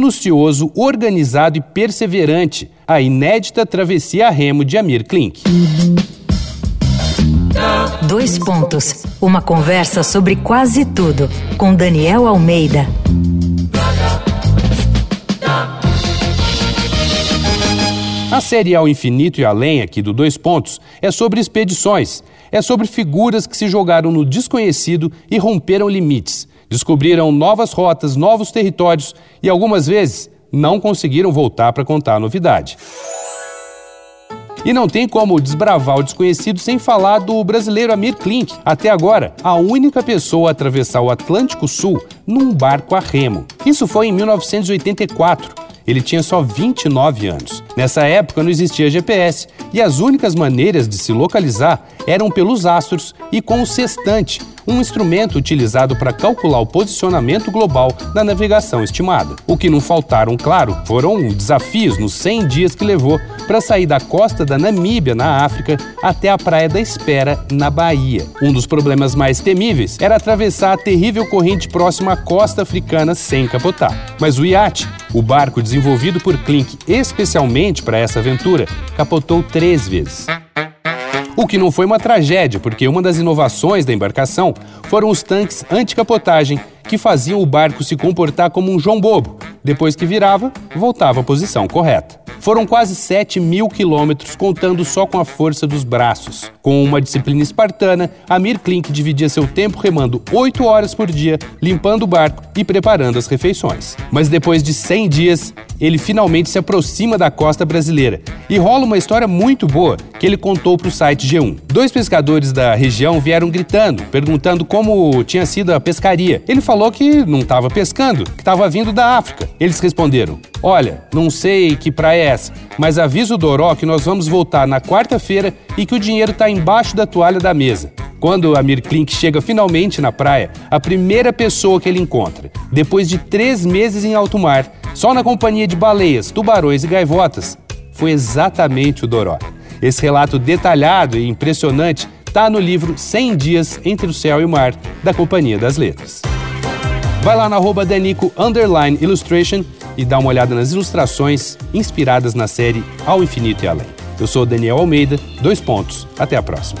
minucioso, organizado e perseverante, a inédita travessia a remo de Amir Klink. Dois pontos. Uma conversa sobre quase tudo com Daniel Almeida. A série Ao Infinito e Além, aqui do Dois Pontos, é sobre expedições. É sobre figuras que se jogaram no desconhecido e romperam limites. Descobriram novas rotas, novos territórios e algumas vezes não conseguiram voltar para contar a novidade. E não tem como desbravar o desconhecido sem falar do brasileiro Amir Klink, até agora a única pessoa a atravessar o Atlântico Sul num barco a remo. Isso foi em 1984 ele tinha só 29 anos. Nessa época não existia GPS e as únicas maneiras de se localizar eram pelos astros e com o sextante, um instrumento utilizado para calcular o posicionamento global da navegação estimada. O que não faltaram, claro, foram desafios nos 100 dias que levou para sair da costa da Namíbia, na África, até a Praia da Espera, na Bahia. Um dos problemas mais temíveis era atravessar a terrível corrente próxima à costa africana sem capotar. Mas o iate, o barco desenvolvido por Klink especialmente para essa aventura, capotou três vezes. O que não foi uma tragédia, porque uma das inovações da embarcação foram os tanques anticapotagem que faziam o barco se comportar como um João Bobo. Depois que virava, voltava à posição correta. Foram quase 7 mil quilômetros, contando só com a força dos braços. Com uma disciplina espartana, Amir Klink dividia seu tempo remando 8 horas por dia, limpando o barco e preparando as refeições. Mas depois de 100 dias, ele finalmente se aproxima da costa brasileira. E rola uma história muito boa que ele contou para o site G1. Dois pescadores da região vieram gritando, perguntando como tinha sido a pescaria. Ele falou que não estava pescando, que estava vindo da África. Eles responderam: Olha, não sei que praia é essa, mas avisa o Doró que nós vamos voltar na quarta-feira e que o dinheiro está embaixo da toalha da mesa. Quando Amir Klink chega finalmente na praia, a primeira pessoa que ele encontra, depois de três meses em alto mar, só na companhia de baleias, tubarões e gaivotas, foi exatamente o Doró. Esse relato detalhado e impressionante está no livro 100 Dias Entre o Céu e o Mar, da Companhia das Letras. Vai lá na arroba Danico Illustration e dá uma olhada nas ilustrações inspiradas na série Ao Infinito e Além. Eu sou Daniel Almeida, dois pontos. Até a próxima.